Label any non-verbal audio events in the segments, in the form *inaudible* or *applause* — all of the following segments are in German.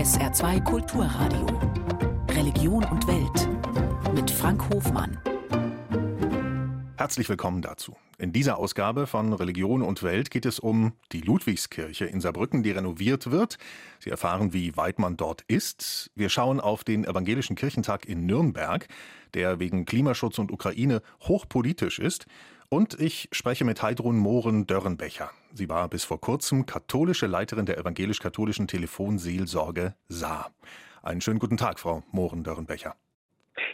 SR2 Kulturradio. Religion und Welt. Mit Frank Hofmann. Herzlich willkommen dazu. In dieser Ausgabe von Religion und Welt geht es um die Ludwigskirche in Saarbrücken, die renoviert wird. Sie erfahren, wie weit man dort ist. Wir schauen auf den Evangelischen Kirchentag in Nürnberg, der wegen Klimaschutz und Ukraine hochpolitisch ist. Und ich spreche mit Heidrun Mohren-Dörrenbecher. Sie war bis vor kurzem katholische Leiterin der evangelisch-katholischen Telefonseelsorge Saar. Einen schönen guten Tag, Frau Mohren-Dörrenbecher.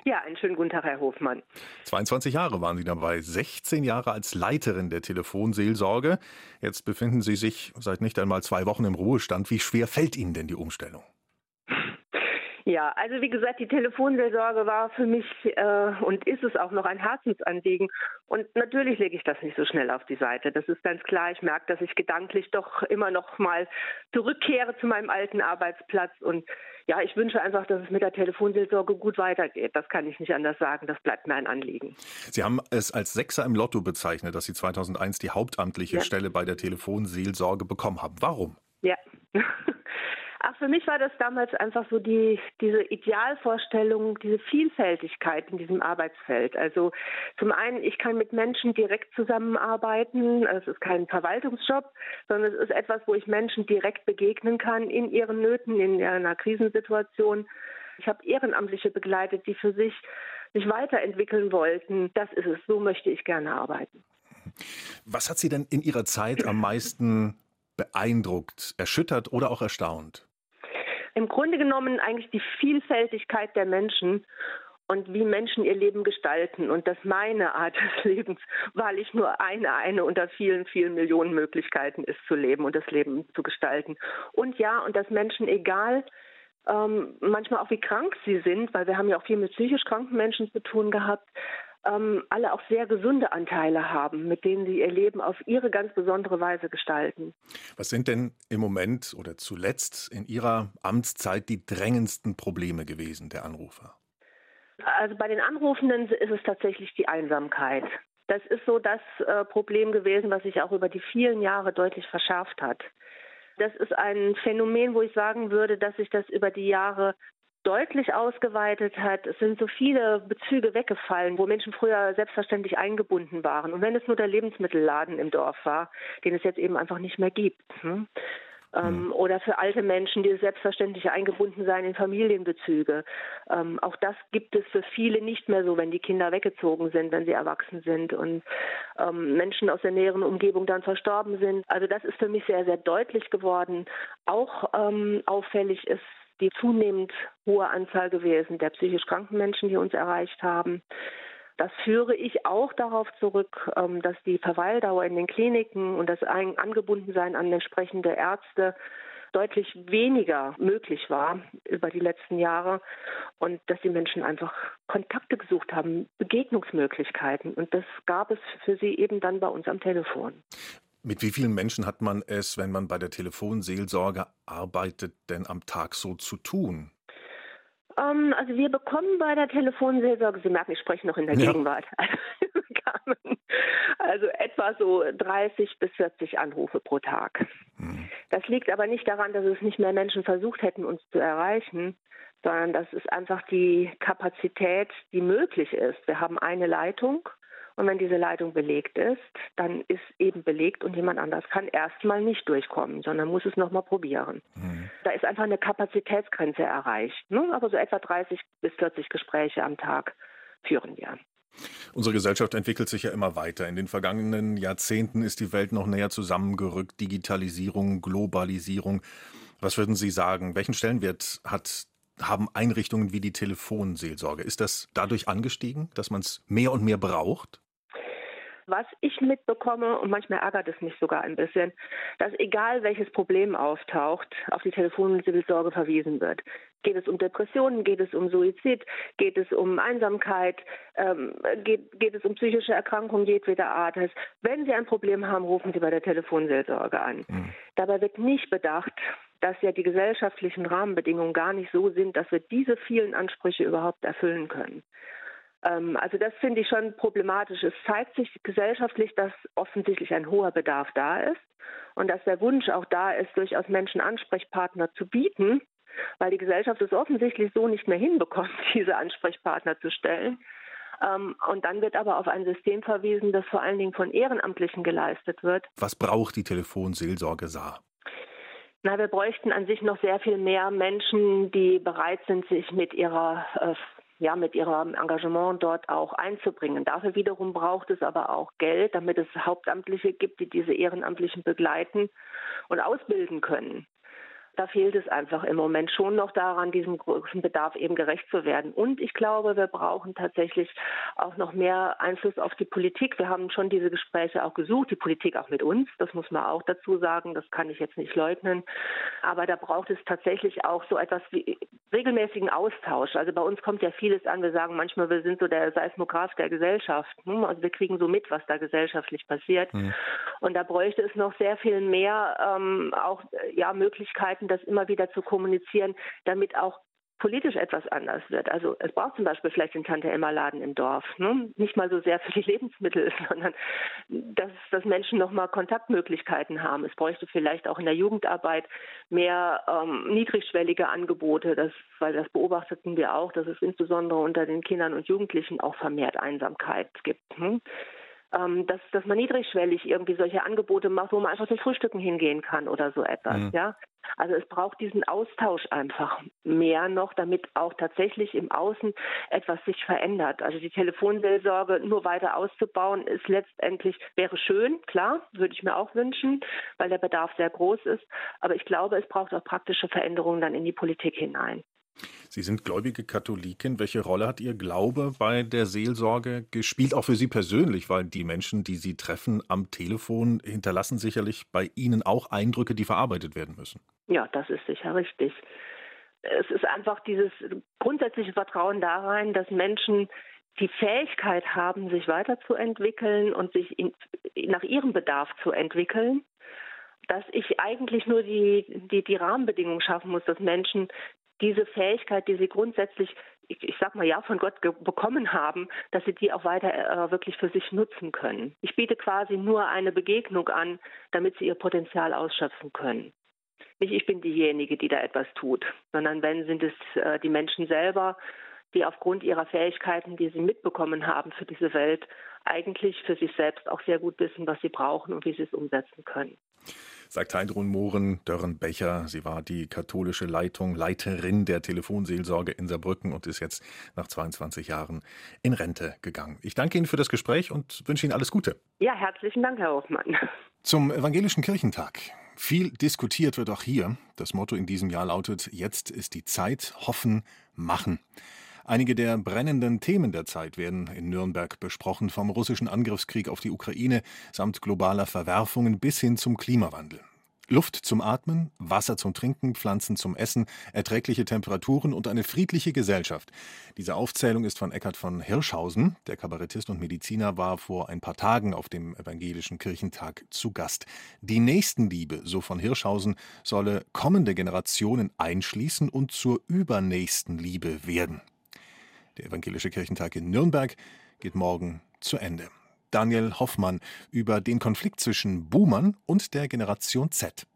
Ja, einen schönen guten Tag, Herr Hofmann. 22 Jahre waren Sie dabei, 16 Jahre als Leiterin der Telefonseelsorge. Jetzt befinden Sie sich seit nicht einmal zwei Wochen im Ruhestand. Wie schwer fällt Ihnen denn die Umstellung? Ja, also wie gesagt, die Telefonseelsorge war für mich äh, und ist es auch noch ein Herzensanliegen. Und natürlich lege ich das nicht so schnell auf die Seite. Das ist ganz klar. Ich merke, dass ich gedanklich doch immer noch mal zurückkehre zu meinem alten Arbeitsplatz. Und ja, ich wünsche einfach, dass es mit der Telefonseelsorge gut weitergeht. Das kann ich nicht anders sagen. Das bleibt mir ein Anliegen. Sie haben es als Sechser im Lotto bezeichnet, dass Sie 2001 die hauptamtliche ja. Stelle bei der Telefonseelsorge bekommen haben. Warum? Ja. *laughs* Ach, für mich war das damals einfach so die, diese Idealvorstellung, diese Vielfältigkeit in diesem Arbeitsfeld. Also zum einen, ich kann mit Menschen direkt zusammenarbeiten. Es ist kein Verwaltungsjob, sondern es ist etwas, wo ich Menschen direkt begegnen kann in ihren Nöten, in einer Krisensituation. Ich habe Ehrenamtliche begleitet, die für sich sich weiterentwickeln wollten. Das ist es. So möchte ich gerne arbeiten. Was hat Sie denn in Ihrer Zeit am meisten beeindruckt, erschüttert oder auch erstaunt? Im Grunde genommen eigentlich die Vielfältigkeit der Menschen und wie Menschen ihr Leben gestalten und dass meine Art des *laughs* Lebens wahrlich nur eine, eine unter vielen, vielen Millionen Möglichkeiten ist zu leben und das Leben zu gestalten. Und ja, und dass Menschen, egal ähm, manchmal auch wie krank sie sind, weil wir haben ja auch viel mit psychisch kranken Menschen zu tun gehabt, ähm, alle auch sehr gesunde Anteile haben, mit denen sie ihr Leben auf ihre ganz besondere Weise gestalten. Was sind denn im Moment oder zuletzt in Ihrer Amtszeit die drängendsten Probleme gewesen der Anrufer? Also bei den Anrufenden ist es tatsächlich die Einsamkeit. Das ist so das äh, Problem gewesen, was sich auch über die vielen Jahre deutlich verschärft hat. Das ist ein Phänomen, wo ich sagen würde, dass sich das über die Jahre deutlich ausgeweitet hat. Es sind so viele Bezüge weggefallen, wo Menschen früher selbstverständlich eingebunden waren. Und wenn es nur der Lebensmittelladen im Dorf war, den es jetzt eben einfach nicht mehr gibt. Hm? Ähm, mhm. Oder für alte Menschen, die selbstverständlich eingebunden sein in Familienbezüge. Ähm, auch das gibt es für viele nicht mehr so, wenn die Kinder weggezogen sind, wenn sie erwachsen sind und ähm, Menschen aus der näheren Umgebung dann verstorben sind. Also das ist für mich sehr, sehr deutlich geworden. Auch ähm, auffällig ist die zunehmend hohe Anzahl gewesen der psychisch kranken Menschen, die uns erreicht haben. Das führe ich auch darauf zurück, ähm, dass die Verweildauer in den Kliniken und das Angebundensein an entsprechende Ärzte deutlich weniger möglich war über die letzten Jahre und dass die Menschen einfach Kontakte gesucht haben, Begegnungsmöglichkeiten. Und das gab es für sie eben dann bei uns am Telefon. Mit wie vielen Menschen hat man es, wenn man bei der Telefonseelsorge arbeitet, denn am Tag so zu tun? Um, ähm, also wir bekommen bei der Telefonseelsorge, Sie merken, ich spreche noch in der ja. Gegenwart, *laughs* also etwa so 30 bis 40 Anrufe pro Tag. Hm. Das liegt aber nicht daran, dass es nicht mehr Menschen versucht hätten, uns zu erreichen, sondern das ist einfach die Kapazität, die möglich ist. Wir haben eine Leitung und wenn diese Leitung belegt ist, dann ist eben belegt und jemand anders kann erstmal nicht durchkommen, sondern muss es nochmal probieren. Mhm. Da ist einfach eine Kapazitätsgrenze erreicht. Ne? Aber so etwa 30 bis 40 Gespräche am Tag führen wir. Unsere Gesellschaft entwickelt sich ja immer weiter. In den vergangenen Jahrzehnten ist die Welt noch näher zusammengerückt. Digitalisierung, Globalisierung. Was würden Sie sagen? Welchen Stellenwert hat haben Einrichtungen wie die Telefonseelsorge? Ist das dadurch angestiegen, dass man es mehr und mehr braucht? Was ich mitbekomme, und manchmal ärgert es mich sogar ein bisschen, dass egal welches Problem auftaucht, auf die Telefonseelsorge verwiesen wird. Geht es um Depressionen, geht es um Suizid, geht es um Einsamkeit, ähm, geht, geht es um psychische Erkrankungen jedweder Art. Heißt, wenn Sie ein Problem haben, rufen Sie bei der Telefonseelsorge an. Mhm. Dabei wird nicht bedacht, dass ja die gesellschaftlichen Rahmenbedingungen gar nicht so sind, dass wir diese vielen Ansprüche überhaupt erfüllen können. Ähm, also das finde ich schon problematisch. Es zeigt sich gesellschaftlich, dass offensichtlich ein hoher Bedarf da ist und dass der Wunsch auch da ist, durchaus Menschen Ansprechpartner zu bieten, weil die Gesellschaft es offensichtlich so nicht mehr hinbekommt, *laughs* diese Ansprechpartner zu stellen. Ähm, und dann wird aber auf ein System verwiesen, das vor allen Dingen von Ehrenamtlichen geleistet wird. Was braucht die Telefonseelsorge Saar? Na, wir bräuchten an sich noch sehr viel mehr Menschen, die bereit sind, sich mit ihrer äh, ja, mit ihrem Engagement dort auch einzubringen. Dafür wiederum braucht es aber auch Geld, damit es Hauptamtliche gibt, die diese Ehrenamtlichen begleiten und ausbilden können da fehlt es einfach im Moment schon noch daran, diesem großen Bedarf eben gerecht zu werden. Und ich glaube, wir brauchen tatsächlich auch noch mehr Einfluss auf die Politik. Wir haben schon diese Gespräche auch gesucht, die Politik auch mit uns, das muss man auch dazu sagen, das kann ich jetzt nicht leugnen. Aber da braucht es tatsächlich auch so etwas wie regelmäßigen Austausch. Also bei uns kommt ja vieles an. Wir sagen manchmal, wir sind so der Seismograph der Gesellschaft. Hm, also wir kriegen so mit, was da gesellschaftlich passiert. Mhm. Und da bräuchte es noch sehr viel mehr ähm, auch ja Möglichkeiten, das immer wieder zu kommunizieren, damit auch politisch etwas anders wird. Also es braucht zum Beispiel vielleicht den Tante-Emma-Laden im Dorf. Ne? Nicht mal so sehr für die *laughs* Lebensmittel, sondern dass, dass Menschen nochmal Kontaktmöglichkeiten haben. Es bräuchte vielleicht auch in der Jugendarbeit mehr ähm, niedrigschwellige Angebote, das, weil das beobachteten wir auch, dass es insbesondere unter den Kindern und Jugendlichen auch vermehrt Einsamkeit gibt. Ne? Ähm, dass, dass man niedrigschwellig irgendwie solche Angebote macht, wo man einfach zum Frühstücken hingehen kann oder so etwas. Mhm. Ja, also es braucht diesen Austausch einfach mehr noch, damit auch tatsächlich im Außen etwas sich verändert. Also die Telefonseelsorge nur weiter auszubauen, ist letztendlich wäre schön, klar, würde ich mir auch wünschen, weil der Bedarf sehr groß ist. Aber ich glaube, es braucht auch praktische Veränderungen dann in die Politik hinein. Sie sind gläubige Katholikin. Welche Rolle hat Ihr Glaube bei der Seelsorge gespielt, auch für Sie persönlich? Weil die Menschen, die Sie treffen am Telefon, hinterlassen sicherlich bei Ihnen auch Eindrücke, die verarbeitet werden müssen. Ja, das ist sicher richtig. Es ist einfach dieses grundsätzliche Vertrauen da rein, dass Menschen die Fähigkeit haben, sich weiterzuentwickeln und sich in, nach ihrem Bedarf zu entwickeln dass ich eigentlich nur die, die, die Rahmenbedingungen schaffen muss, dass Menschen diese Fähigkeit, die sie grundsätzlich, ich, ich sag mal ja, von Gott bekommen haben, dass sie die auch weiter äh, wirklich für sich nutzen können. Ich biete quasi nur eine Begegnung an, damit sie ihr Potenzial ausschöpfen können. Nicht ich bin diejenige, die da etwas tut, sondern wenn sind es äh, die Menschen selber, die aufgrund ihrer Fähigkeiten, die sie mitbekommen haben für diese Welt, eigentlich für sich selbst auch sehr gut wissen, was sie brauchen und wie sie es umsetzen können sagt Heidrun Mohren Dörrenbecher. Sie war die katholische Leitung, Leiterin der Telefonseelsorge in Saarbrücken und ist jetzt nach 22 Jahren in Rente gegangen. Ich danke Ihnen für das Gespräch und wünsche Ihnen alles Gute. Ja, herzlichen Dank, Herr Hoffmann. Zum Evangelischen Kirchentag. Viel diskutiert wird auch hier. Das Motto in diesem Jahr lautet, jetzt ist die Zeit, hoffen, machen. Einige der brennenden Themen der Zeit werden in Nürnberg besprochen, vom russischen Angriffskrieg auf die Ukraine samt globaler Verwerfungen bis hin zum Klimawandel. Luft zum Atmen, Wasser zum Trinken, Pflanzen zum Essen, erträgliche Temperaturen und eine friedliche Gesellschaft. Diese Aufzählung ist von Eckhard von Hirschhausen. Der Kabarettist und Mediziner war vor ein paar Tagen auf dem Evangelischen Kirchentag zu Gast. Die Nächstenliebe, so von Hirschhausen, solle kommende Generationen einschließen und zur übernächsten Liebe werden. Der Evangelische Kirchentag in Nürnberg geht morgen zu Ende. Daniel Hoffmann über den Konflikt zwischen Boomern und der Generation Z.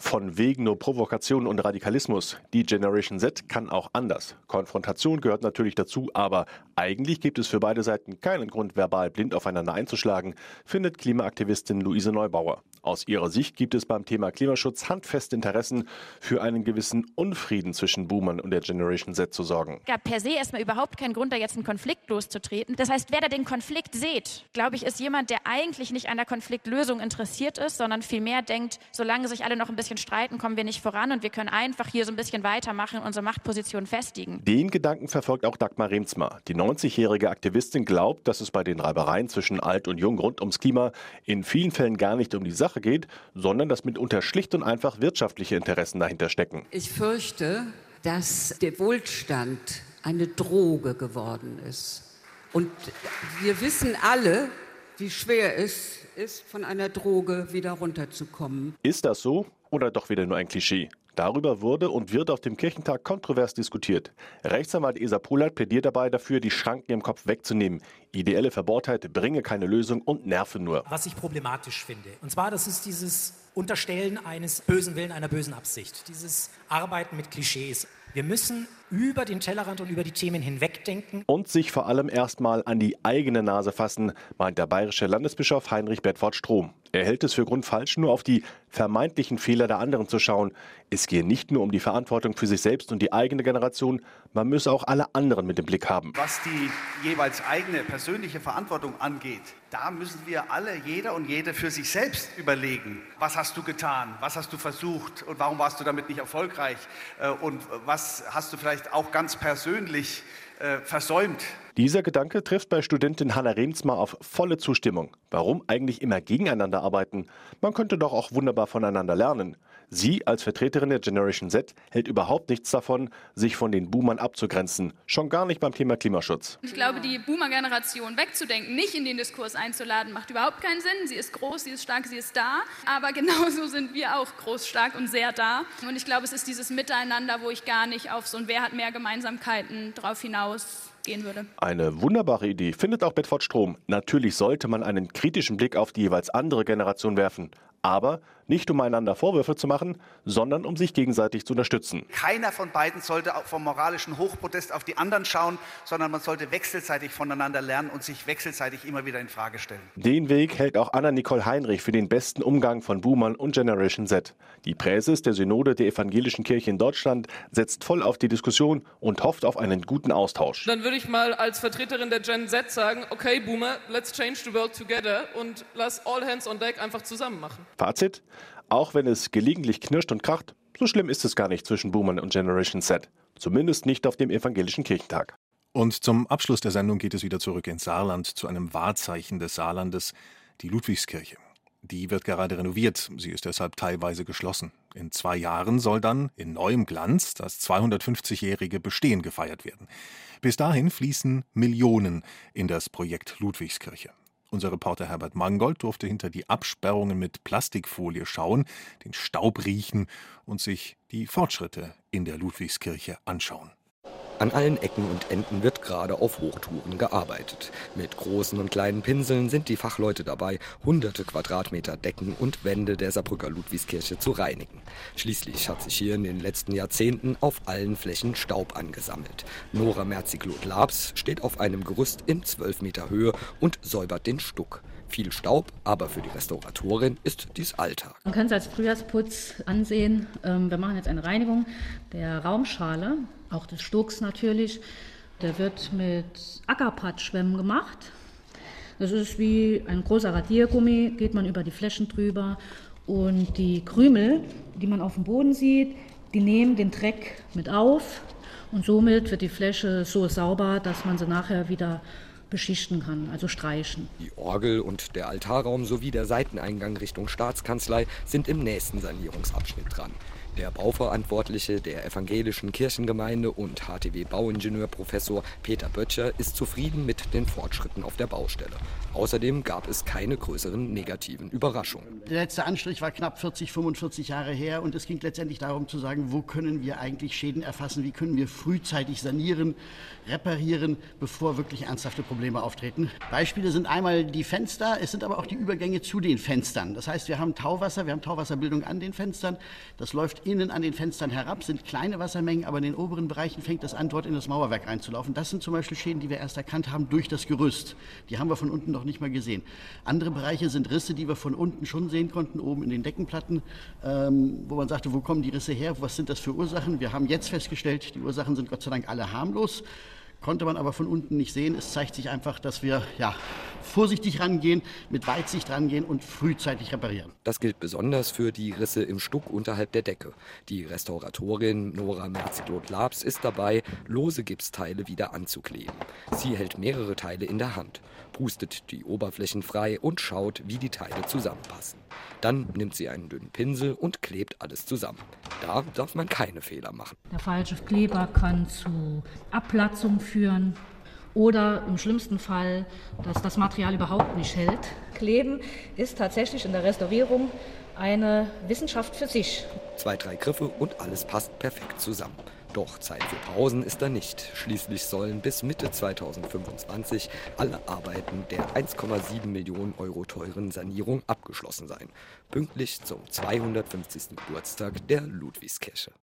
Von wegen nur Provokation und Radikalismus. Die Generation Z kann auch anders. Konfrontation gehört natürlich dazu, aber eigentlich gibt es für beide Seiten keinen Grund, verbal blind aufeinander einzuschlagen, findet Klimaaktivistin Luise Neubauer. Aus ihrer Sicht gibt es beim Thema Klimaschutz handfeste Interessen, für einen gewissen Unfrieden zwischen Boomern und der Generation Z zu sorgen. Es gab per se erstmal überhaupt keinen Grund, da jetzt einen Konflikt loszutreten. Das heißt, wer da den Konflikt sieht, glaube ich, ist jemand, der eigentlich nicht an der Konfliktlösung interessiert ist, sondern vielmehr denkt, solange sich alle noch ein bisschen streiten, kommen wir nicht voran und wir können einfach hier so ein bisschen weitermachen und unsere Machtposition festigen. Den Gedanken verfolgt auch Dagmar Remsmar. Die 90-jährige Aktivistin glaubt, dass es bei den Reibereien zwischen Alt und Jung rund ums Klima in vielen Fällen gar nicht um die Sache geht, sondern dass mitunter schlicht und einfach wirtschaftliche Interessen dahinter stecken. Ich fürchte, dass der Wohlstand eine Droge geworden ist. Und wir wissen alle, wie schwer es ist, von einer Droge wieder runterzukommen. Ist das so oder doch wieder nur ein Klischee? Darüber wurde und wird auf dem Kirchentag kontrovers diskutiert. Rechtsanwalt Esa Polat plädiert dabei dafür, die Schranken im Kopf wegzunehmen. Ideelle Verbohrtheit bringe keine Lösung und nerve nur. Was ich problematisch finde. Und zwar, das ist dieses Unterstellen eines bösen Willen, einer bösen Absicht. Dieses Arbeiten mit Klischees. Wir müssen über den Tellerrand und über die Themen hinwegdenken. Und sich vor allem erstmal an die eigene Nase fassen, meint der bayerische Landesbischof Heinrich Bedford Strom. Er hält es für grundfalsch, nur auf die vermeintlichen Fehler der anderen zu schauen. Es gehe nicht nur um die Verantwortung für sich selbst und die eigene Generation, man müsse auch alle anderen mit im Blick haben. Was die jeweils eigene persönliche Verantwortung angeht, da müssen wir alle, jeder und jede für sich selbst überlegen, was hast du getan, was hast du versucht und warum warst du damit nicht erfolgreich äh, und was hast du vielleicht auch ganz persönlich äh, versäumt. Dieser Gedanke trifft bei Studentin Hanna Remsmar auf volle Zustimmung. Warum eigentlich immer gegeneinander arbeiten? Man könnte doch auch wunderbar voneinander lernen. Sie als Vertreterin der Generation Z hält überhaupt nichts davon, sich von den Boomern abzugrenzen. Schon gar nicht beim Thema Klimaschutz. Ich glaube, die Boomer-Generation wegzudenken, nicht in den Diskurs einzuladen, macht überhaupt keinen Sinn. Sie ist groß, sie ist stark, sie ist da. Aber *laughs* genauso sind wir auch groß, stark und sehr da. Und ich glaube, es ist dieses Miteinander, wo ich gar nicht auf so ein Wer hat mehr Gemeinsamkeiten drauf hinaus. Eine wunderbare Idee, findet auch Bedford Strom. Natürlich sollte man einen kritischen Blick auf die jeweils andere Generation werfen aber nicht um einander Vorwürfe zu machen, sondern um sich gegenseitig zu unterstützen. Keiner von beiden sollte vom moralischen Hochprotest auf die anderen schauen, sondern man sollte wechselseitig voneinander lernen und sich wechselseitig immer wieder in Frage stellen. Den Weg hält auch Anna-Nicole Heinrich für den besten Umgang von Boomern und Generation Z. Die Präses der Synode der Evangelischen Kirche in Deutschland setzt voll auf die Diskussion und hofft auf einen guten Austausch. Dann würde ich mal als Vertreterin der Gen Z sagen, okay Boomer, let's change the world together und lass all hands on deck einfach zusammen machen. Fazit, auch wenn es gelegentlich knirscht und kracht, so schlimm ist es gar nicht zwischen Boomern und Generation Z. Zumindest nicht auf dem evangelischen Kirchentag. Und zum Abschluss der Sendung geht es wieder zurück ins Saarland zu einem Wahrzeichen des Saarlandes, die Ludwigskirche. Die wird gerade renoviert, sie ist deshalb teilweise geschlossen. In zwei Jahren soll dann in neuem Glanz das 250-jährige Bestehen gefeiert werden. Bis dahin fließen Millionen in das Projekt Ludwigskirche. Unser Reporter Herbert Mangold durfte hinter die Absperrungen mit Plastikfolie schauen, den Staub riechen und sich die Fortschritte in der Ludwigskirche anschauen. An allen Ecken und Enden wird gerade auf Hochtouren gearbeitet. Mit großen und kleinen Pinseln sind die Fachleute dabei, hunderte Quadratmeter Decken und Wände der Saarbrücker Ludwigskirche zu reinigen. Schließlich hat sich hier in den letzten Jahrzehnten auf allen Flächen Staub angesammelt. Nora Merziklot-Labs steht auf einem Gerüst in 12 Meter Höhe und säubert den Stuck. Viel Staub, aber für die Restauratorin ist dies Alltag. Man kann es als Frühjahrsputz ansehen. Ähm, wir machen jetzt eine Reinigung der Raumschale auch des Stucks natürlich. Der wird mit Ackerpatschschwämmen gemacht. Das ist wie ein großer Radiergummi, geht man über die Flächen drüber und die Krümel, die man auf dem Boden sieht, die nehmen den Dreck mit auf und somit wird die Fläche so sauber, dass man sie nachher wieder beschichten kann, also streichen. Die Orgel und der Altarraum sowie der Seiteneingang Richtung Staatskanzlei sind im nächsten Sanierungsabschnitt dran. Der Bauverantwortliche der evangelischen Kirchengemeinde und HTW-Bauingenieurprofessor Peter Böttcher ist zufrieden mit den Fortschritten auf der Baustelle. Außerdem gab es keine größeren negativen Überraschungen. Der letzte Anstrich war knapp 40, 45 Jahre her und es ging letztendlich darum zu sagen, wo können wir eigentlich Schäden erfassen, wie können wir frühzeitig sanieren, reparieren, bevor wirklich ernsthafte Probleme auftreten. Beispiele sind einmal die Fenster, es sind aber auch die Übergänge zu den Fenstern. Das heißt, wir haben Tauwasser, wir haben Tauwasserbildung an den Fenstern. Das läuft innen an den Fenstern herab, sind kleine Wassermengen, aber in den oberen Bereichen fängt das an, dort in das Mauerwerk reinzulaufen. Das sind zum Beispiel Schäden, die wir erst erkannt haben durch das Gerüst. Die haben wir von unten noch nicht mal gesehen. Andere Bereiche sind Risse, die wir von unten schon sehen konnten, oben in den Deckenplatten, ähm, wo man sagte, wo kommen die Risse her, was sind das für Ursachen. Wir haben jetzt festgestellt, die Ursachen sind Gott sei Dank alle harmlos konnte man aber von unten nicht sehen. Es zeigt sich einfach, dass wir ja, vorsichtig rangehen, mit Weitsicht rangehen und frühzeitig reparieren. Das gilt besonders für die Risse im Stuck unterhalb der Decke. Die Restauratorin Nora Merziglot-Labs ist dabei, lose Gipsteile wieder anzukleben. Sie hält mehrere Teile in der Hand, pustet die Oberflächen frei und schaut, wie die Teile zusammenpassen. Dann nimmt sie einen dünnen Pinsel und klebt alles zusammen. Da darf man keine Fehler machen. Der falsche Kleber kann zu Abplatzung führen oder im schlimmsten Fall, dass das Material überhaupt nicht hält. Kleben ist tatsächlich in der Restaurierung eine Wissenschaft für sich. Zwei, drei Griffe und alles passt perfekt zusammen. Doch Zeit für Pausen ist da nicht. Schließlich sollen bis Mitte 2025 alle Arbeiten der 1,7 Millionen Euro teuren Sanierung abgeschlossen sein. Pünktlich zum 250. Geburtstag der Ludwigskirche.